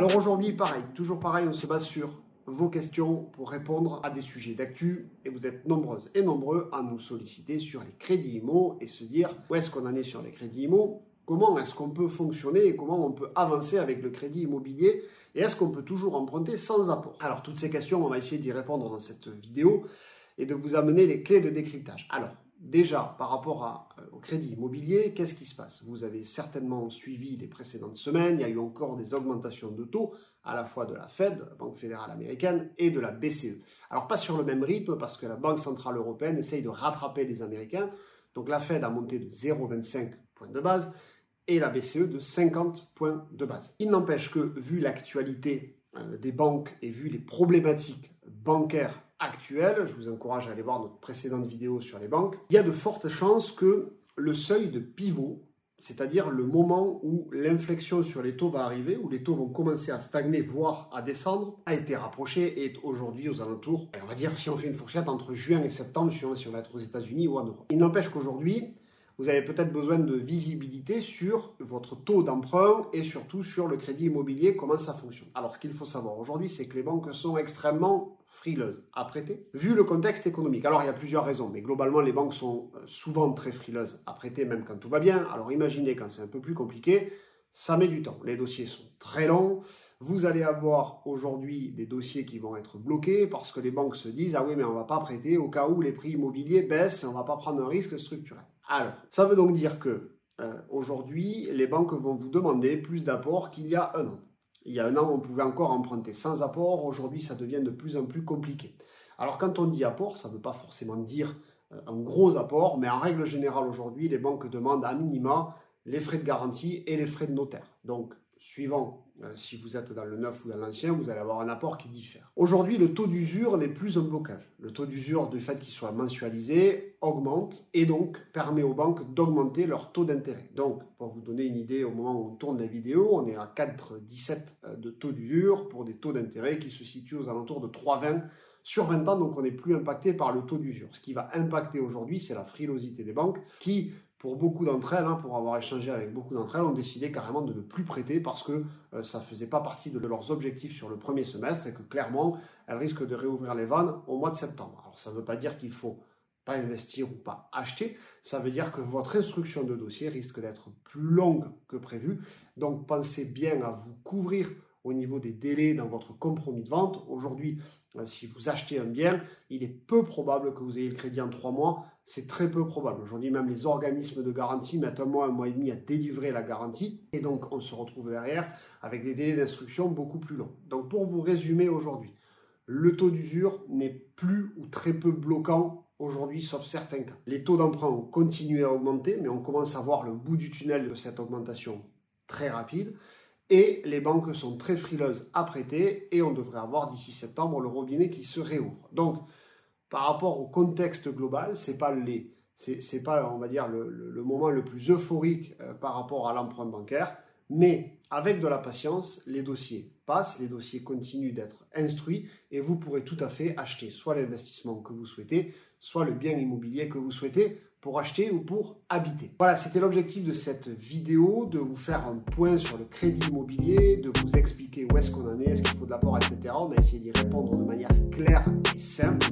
Alors aujourd'hui, pareil, toujours pareil, on se base sur vos questions pour répondre à des sujets d'actu et vous êtes nombreuses et nombreux à nous solliciter sur les crédits IMO et se dire où est-ce qu'on en est sur les crédits IMO, comment est-ce qu'on peut fonctionner et comment on peut avancer avec le crédit immobilier et est-ce qu'on peut toujours emprunter sans apport. Alors toutes ces questions, on va essayer d'y répondre dans cette vidéo et de vous amener les clés de décryptage. Déjà, par rapport euh, au crédit immobilier, qu'est-ce qui se passe? Vous avez certainement suivi les précédentes semaines, il y a eu encore des augmentations de taux, à la fois de la Fed, la Banque fédérale américaine, et de la BCE. Alors pas sur le même rythme, parce que la Banque centrale européenne essaye de rattraper les Américains. Donc la Fed a monté de 0,25 points de base, et la BCE de 50 points de base. Il n'empêche que, vu l'actualité euh, des banques et vu les problématiques bancaires actuelle, je vous encourage à aller voir notre précédente vidéo sur les banques, il y a de fortes chances que le seuil de pivot, c'est-à-dire le moment où l'inflexion sur les taux va arriver, où les taux vont commencer à stagner, voire à descendre, a été rapproché et est aujourd'hui aux alentours, on va dire si on fait une fourchette entre juin et septembre, suivant si on va être aux États-Unis ou en Europe. Il n'empêche qu'aujourd'hui, vous avez peut-être besoin de visibilité sur votre taux d'emprunt et surtout sur le crédit immobilier, comment ça fonctionne. Alors ce qu'il faut savoir aujourd'hui, c'est que les banques sont extrêmement frileuses à prêter, vu le contexte économique. Alors il y a plusieurs raisons, mais globalement les banques sont euh, souvent très frileuses à prêter, même quand tout va bien. Alors imaginez quand c'est un peu plus compliqué, ça met du temps. Les dossiers sont très longs. Vous allez avoir aujourd'hui des dossiers qui vont être bloqués parce que les banques se disent ah oui mais on va pas prêter au cas où les prix immobiliers baissent on va pas prendre un risque structurel. Alors ça veut donc dire que euh, aujourd'hui les banques vont vous demander plus d'apport qu'il y a un an. Il y a un an, on pouvait encore emprunter sans apport. Aujourd'hui, ça devient de plus en plus compliqué. Alors, quand on dit apport, ça ne veut pas forcément dire euh, un gros apport, mais en règle générale, aujourd'hui, les banques demandent à minima les frais de garantie et les frais de notaire. Donc, suivant euh, si vous êtes dans le neuf ou dans l'ancien, vous allez avoir un apport qui diffère. Aujourd'hui, le taux d'usure n'est plus un blocage. Le taux d'usure, du fait qu'il soit mensualisé, augmente et donc permet aux banques d'augmenter leur taux d'intérêt. Donc, pour vous donner une idée, au moment où on tourne la vidéo, on est à 4,17 euh, de taux d'usure pour des taux d'intérêt qui se situent aux alentours de 3,20 sur 20 ans, donc on n'est plus impacté par le taux d'usure. Ce qui va impacter aujourd'hui, c'est la frilosité des banques qui pour beaucoup d'entre elles, hein, pour avoir échangé avec beaucoup d'entre elles, ont décidé carrément de ne plus prêter parce que euh, ça ne faisait pas partie de leurs objectifs sur le premier semestre et que clairement, elles risquent de réouvrir les vannes au mois de septembre. Alors ça ne veut pas dire qu'il faut pas investir ou pas acheter, ça veut dire que votre instruction de dossier risque d'être plus longue que prévu. Donc pensez bien à vous couvrir au niveau des délais dans votre compromis de vente. Aujourd'hui, euh, si vous achetez un bien, il est peu probable que vous ayez le crédit en trois mois. C'est très peu probable. Aujourd'hui, même les organismes de garantie mettent un mois, un mois et demi à délivrer la garantie. Et donc, on se retrouve derrière avec des délais d'instruction beaucoup plus longs. Donc, pour vous résumer aujourd'hui, le taux d'usure n'est plus ou très peu bloquant aujourd'hui, sauf certains cas. Les taux d'emprunt ont continué à augmenter, mais on commence à voir le bout du tunnel de cette augmentation très rapide et les banques sont très frileuses à prêter et on devrait avoir d'ici septembre le robinet qui se réouvre. Donc, par rapport au contexte global, c'est pas pas, on va dire, le, moment le plus euphorique euh, par rapport à l'emprunt bancaire, mais avec de la patience, les dossiers passent, les dossiers continuent d'être instruits et vous pourrez tout à fait acheter soit l'investissement que vous souhaitez, soit le bien immobilier que vous souhaitez pour acheter ou pour habiter. Voilà, c'était l'objectif de cette vidéo, de vous faire un point sur le crédit immobilier, de vous expliquer où est-ce qu'on en est, est-ce qu'il faut de l'apport, etc. On a essayé d'y répondre de manière claire et simple.